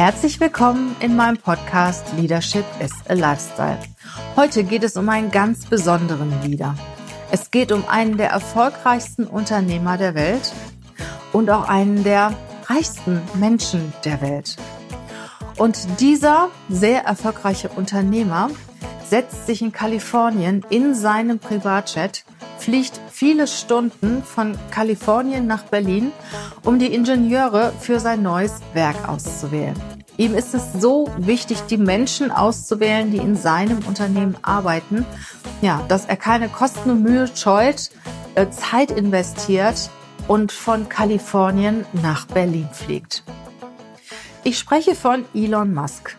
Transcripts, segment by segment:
Herzlich willkommen in meinem Podcast Leadership is a Lifestyle. Heute geht es um einen ganz besonderen Leader. Es geht um einen der erfolgreichsten Unternehmer der Welt und auch einen der reichsten Menschen der Welt. Und dieser sehr erfolgreiche Unternehmer setzt sich in Kalifornien in seinem Privatjet, fliegt viele Stunden von Kalifornien nach Berlin, um die Ingenieure für sein neues Werk auszuwählen. Ihm ist es so wichtig, die Menschen auszuwählen, die in seinem Unternehmen arbeiten, ja, dass er keine Kosten und Mühe scheut, äh, Zeit investiert und von Kalifornien nach Berlin fliegt. Ich spreche von Elon Musk.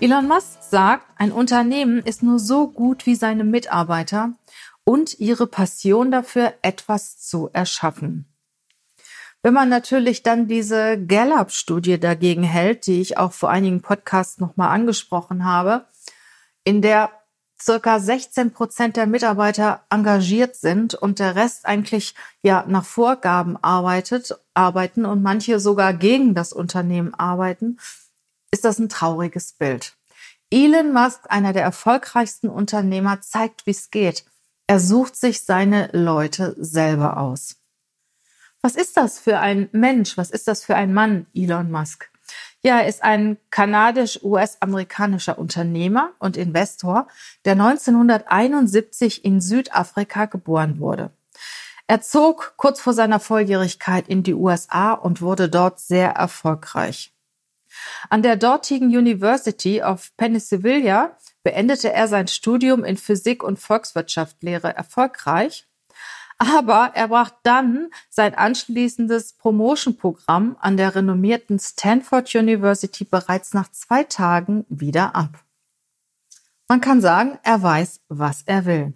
Elon Musk sagt, ein Unternehmen ist nur so gut wie seine Mitarbeiter und ihre Passion dafür, etwas zu erschaffen. Wenn man natürlich dann diese Gallup-Studie dagegen hält, die ich auch vor einigen Podcasts nochmal angesprochen habe, in der circa 16 Prozent der Mitarbeiter engagiert sind und der Rest eigentlich ja nach Vorgaben arbeitet, arbeiten und manche sogar gegen das Unternehmen arbeiten, ist das ein trauriges Bild. Elon Musk, einer der erfolgreichsten Unternehmer, zeigt, wie es geht. Er sucht sich seine Leute selber aus. Was ist das für ein Mensch? Was ist das für ein Mann, Elon Musk? Ja, er ist ein kanadisch-US-amerikanischer Unternehmer und Investor, der 1971 in Südafrika geboren wurde. Er zog kurz vor seiner Volljährigkeit in die USA und wurde dort sehr erfolgreich. An der dortigen University of Pennsylvania beendete er sein Studium in Physik und Volkswirtschaftslehre erfolgreich aber er brach dann sein anschließendes Promotion-Programm an der renommierten Stanford University bereits nach zwei Tagen wieder ab. Man kann sagen, er weiß, was er will.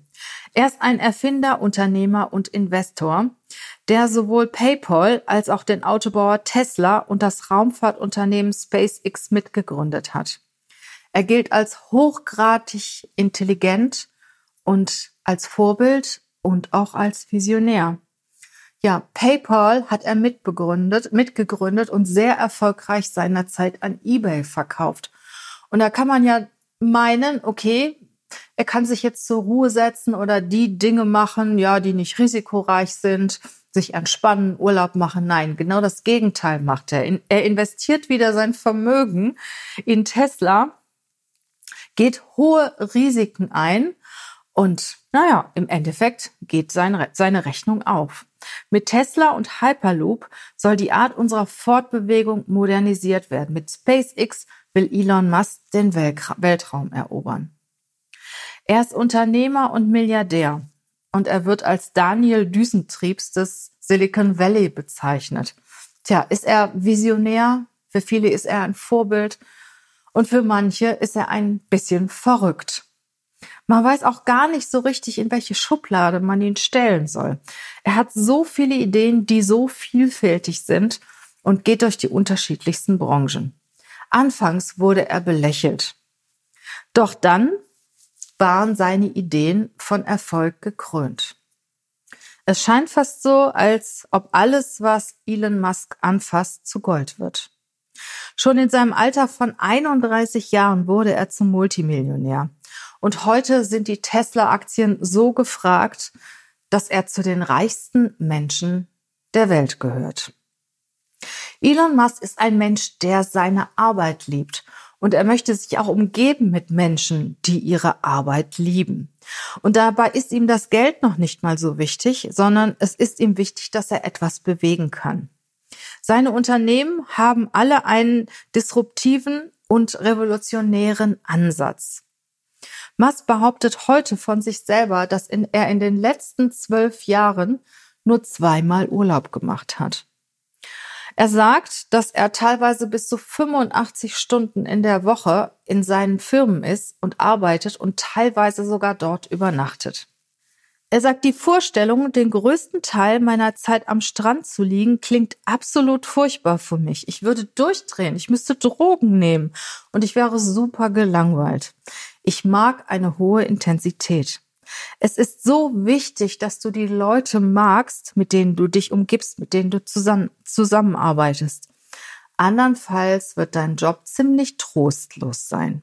Er ist ein Erfinder, Unternehmer und Investor, der sowohl PayPal als auch den Autobauer Tesla und das Raumfahrtunternehmen SpaceX mitgegründet hat. Er gilt als hochgradig intelligent und als Vorbild und auch als Visionär. Ja, PayPal hat er mitbegründet, mitgegründet und sehr erfolgreich seinerzeit an eBay verkauft. Und da kann man ja meinen, okay, er kann sich jetzt zur Ruhe setzen oder die Dinge machen, ja, die nicht risikoreich sind, sich entspannen, Urlaub machen. Nein, genau das Gegenteil macht er. Er investiert wieder sein Vermögen in Tesla, geht hohe Risiken ein und naja, im Endeffekt geht seine, seine Rechnung auf. Mit Tesla und Hyperloop soll die Art unserer Fortbewegung modernisiert werden. Mit SpaceX will Elon Musk den Weltraum erobern. Er ist Unternehmer und Milliardär und er wird als Daniel Düsentriebs des Silicon Valley bezeichnet. Tja, ist er visionär? Für viele ist er ein Vorbild und für manche ist er ein bisschen verrückt. Man weiß auch gar nicht so richtig, in welche Schublade man ihn stellen soll. Er hat so viele Ideen, die so vielfältig sind und geht durch die unterschiedlichsten Branchen. Anfangs wurde er belächelt. Doch dann waren seine Ideen von Erfolg gekrönt. Es scheint fast so, als ob alles, was Elon Musk anfasst, zu Gold wird. Schon in seinem Alter von 31 Jahren wurde er zum Multimillionär. Und heute sind die Tesla-Aktien so gefragt, dass er zu den reichsten Menschen der Welt gehört. Elon Musk ist ein Mensch, der seine Arbeit liebt. Und er möchte sich auch umgeben mit Menschen, die ihre Arbeit lieben. Und dabei ist ihm das Geld noch nicht mal so wichtig, sondern es ist ihm wichtig, dass er etwas bewegen kann. Seine Unternehmen haben alle einen disruptiven und revolutionären Ansatz. Musk behauptet heute von sich selber, dass in, er in den letzten zwölf Jahren nur zweimal Urlaub gemacht hat. Er sagt, dass er teilweise bis zu 85 Stunden in der Woche in seinen Firmen ist und arbeitet und teilweise sogar dort übernachtet. Er sagt, die Vorstellung, den größten Teil meiner Zeit am Strand zu liegen, klingt absolut furchtbar für mich. Ich würde durchdrehen, ich müsste Drogen nehmen und ich wäre super gelangweilt. Ich mag eine hohe Intensität. Es ist so wichtig, dass du die Leute magst, mit denen du dich umgibst, mit denen du zusammen, zusammenarbeitest. Andernfalls wird dein Job ziemlich trostlos sein.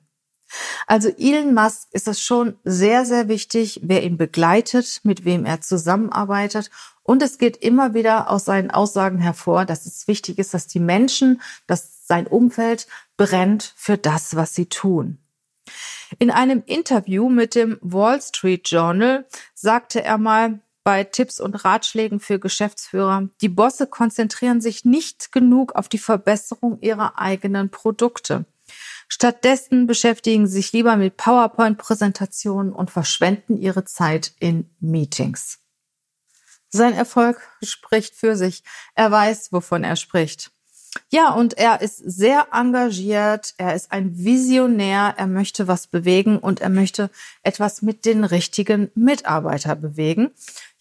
Also Elon Musk ist es schon sehr, sehr wichtig, wer ihn begleitet, mit wem er zusammenarbeitet. Und es geht immer wieder aus seinen Aussagen hervor, dass es wichtig ist, dass die Menschen, dass sein Umfeld brennt für das, was sie tun. In einem Interview mit dem Wall Street Journal sagte er mal, bei Tipps und Ratschlägen für Geschäftsführer, die Bosse konzentrieren sich nicht genug auf die Verbesserung ihrer eigenen Produkte. Stattdessen beschäftigen sie sich lieber mit PowerPoint-Präsentationen und verschwenden ihre Zeit in Meetings. Sein Erfolg spricht für sich. Er weiß, wovon er spricht. Ja, und er ist sehr engagiert, er ist ein Visionär, er möchte was bewegen und er möchte etwas mit den richtigen Mitarbeitern bewegen.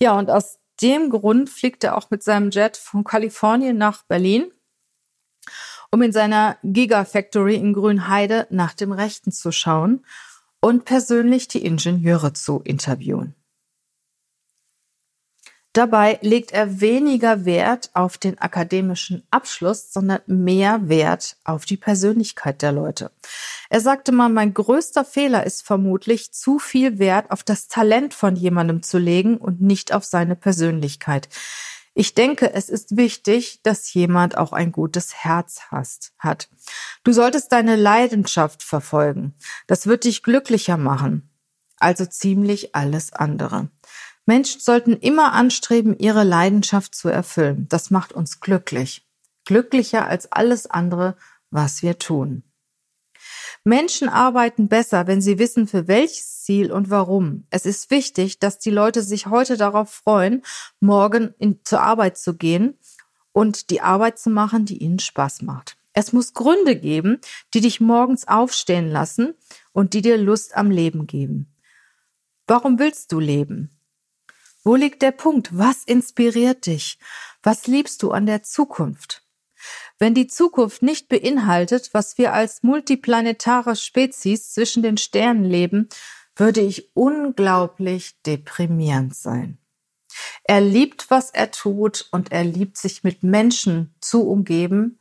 Ja, und aus dem Grund fliegt er auch mit seinem Jet von Kalifornien nach Berlin, um in seiner Gigafactory in Grünheide nach dem Rechten zu schauen und persönlich die Ingenieure zu interviewen. Dabei legt er weniger Wert auf den akademischen Abschluss, sondern mehr Wert auf die Persönlichkeit der Leute. Er sagte mal, mein größter Fehler ist vermutlich, zu viel Wert auf das Talent von jemandem zu legen und nicht auf seine Persönlichkeit. Ich denke, es ist wichtig, dass jemand auch ein gutes Herz hast, hat. Du solltest deine Leidenschaft verfolgen. Das wird dich glücklicher machen. Also ziemlich alles andere. Menschen sollten immer anstreben, ihre Leidenschaft zu erfüllen. Das macht uns glücklich. Glücklicher als alles andere, was wir tun. Menschen arbeiten besser, wenn sie wissen, für welches Ziel und warum. Es ist wichtig, dass die Leute sich heute darauf freuen, morgen in, zur Arbeit zu gehen und die Arbeit zu machen, die ihnen Spaß macht. Es muss Gründe geben, die dich morgens aufstehen lassen und die dir Lust am Leben geben. Warum willst du leben? Wo liegt der Punkt? Was inspiriert dich? Was liebst du an der Zukunft? Wenn die Zukunft nicht beinhaltet, was wir als multiplanetare Spezies zwischen den Sternen leben, würde ich unglaublich deprimierend sein. Er liebt, was er tut und er liebt sich mit Menschen zu umgeben,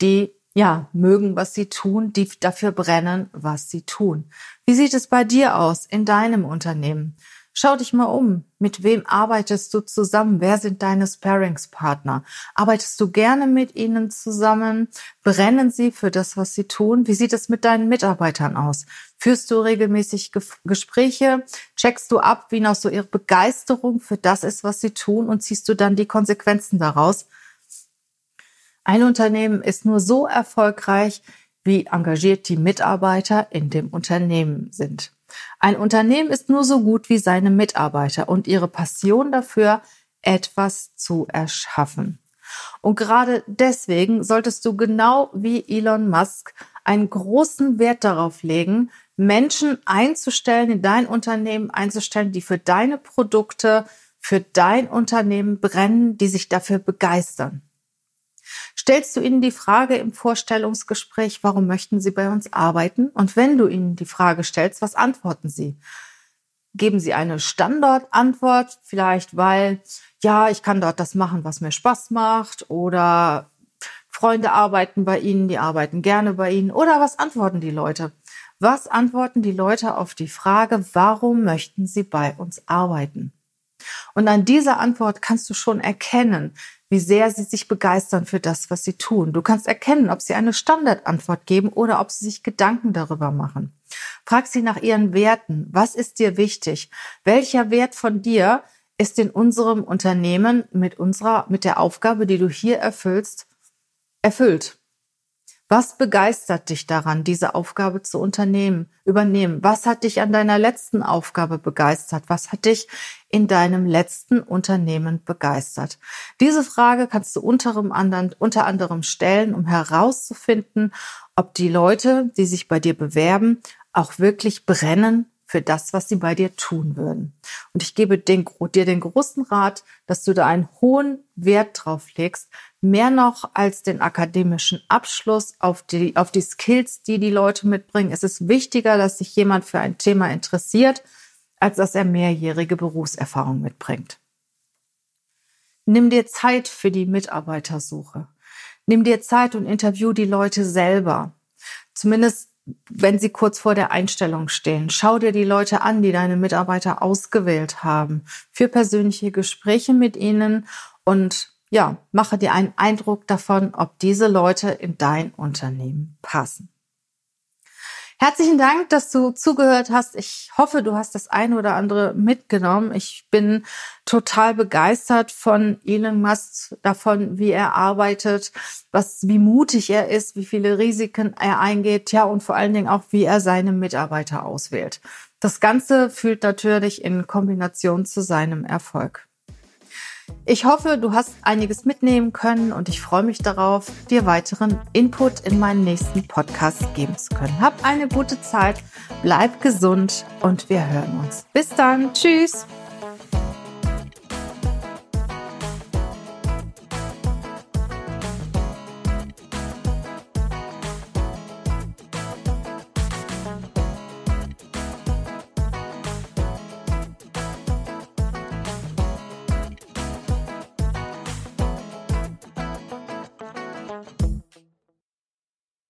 die ja, mögen, was sie tun, die dafür brennen, was sie tun. Wie sieht es bei dir aus in deinem Unternehmen? Schau dich mal um. Mit wem arbeitest du zusammen? Wer sind deine Sparingspartner? Arbeitest du gerne mit ihnen zusammen? Brennen sie für das, was sie tun? Wie sieht es mit deinen Mitarbeitern aus? Führst du regelmäßig Gespräche? Checkst du ab, wie noch so ihre Begeisterung für das ist, was sie tun? Und ziehst du dann die Konsequenzen daraus? Ein Unternehmen ist nur so erfolgreich, wie engagiert die Mitarbeiter in dem Unternehmen sind. Ein Unternehmen ist nur so gut wie seine Mitarbeiter und ihre Passion dafür, etwas zu erschaffen. Und gerade deswegen solltest du genau wie Elon Musk einen großen Wert darauf legen, Menschen einzustellen, in dein Unternehmen einzustellen, die für deine Produkte, für dein Unternehmen brennen, die sich dafür begeistern. Stellst du ihnen die Frage im Vorstellungsgespräch, warum möchten sie bei uns arbeiten? Und wenn du ihnen die Frage stellst, was antworten sie? Geben sie eine Standardantwort, vielleicht weil, ja, ich kann dort das machen, was mir Spaß macht oder Freunde arbeiten bei ihnen, die arbeiten gerne bei ihnen oder was antworten die Leute? Was antworten die Leute auf die Frage, warum möchten sie bei uns arbeiten? Und an dieser Antwort kannst du schon erkennen, wie sehr sie sich begeistern für das, was sie tun. Du kannst erkennen, ob sie eine Standardantwort geben oder ob sie sich Gedanken darüber machen. Frag sie nach ihren Werten. Was ist dir wichtig? Welcher Wert von dir ist in unserem Unternehmen mit unserer, mit der Aufgabe, die du hier erfüllst, erfüllt? Was begeistert dich daran, diese Aufgabe zu unternehmen, übernehmen? Was hat dich an deiner letzten Aufgabe begeistert? Was hat dich in deinem letzten Unternehmen begeistert? Diese Frage kannst du unter anderem, stellen, um herauszufinden, ob die Leute, die sich bei dir bewerben, auch wirklich brennen für das, was sie bei dir tun würden. Und ich gebe den, dir den großen Rat, dass du da einen hohen Wert drauf legst, mehr noch als den akademischen Abschluss auf die, auf die Skills, die die Leute mitbringen. Es ist wichtiger, dass sich jemand für ein Thema interessiert, als dass er mehrjährige Berufserfahrung mitbringt. Nimm dir Zeit für die Mitarbeitersuche. Nimm dir Zeit und interview die Leute selber. Zumindest wenn sie kurz vor der Einstellung stehen. Schau dir die Leute an, die deine Mitarbeiter ausgewählt haben, für persönliche Gespräche mit ihnen und ja, mache dir einen Eindruck davon, ob diese Leute in dein Unternehmen passen. Herzlichen Dank, dass du zugehört hast. Ich hoffe, du hast das eine oder andere mitgenommen. Ich bin total begeistert von Elon Musk, davon, wie er arbeitet, was, wie mutig er ist, wie viele Risiken er eingeht, ja, und vor allen Dingen auch, wie er seine Mitarbeiter auswählt. Das Ganze fühlt natürlich in Kombination zu seinem Erfolg. Ich hoffe, du hast einiges mitnehmen können und ich freue mich darauf, dir weiteren Input in meinen nächsten Podcast geben zu können. Hab eine gute Zeit, bleib gesund und wir hören uns. Bis dann. Tschüss.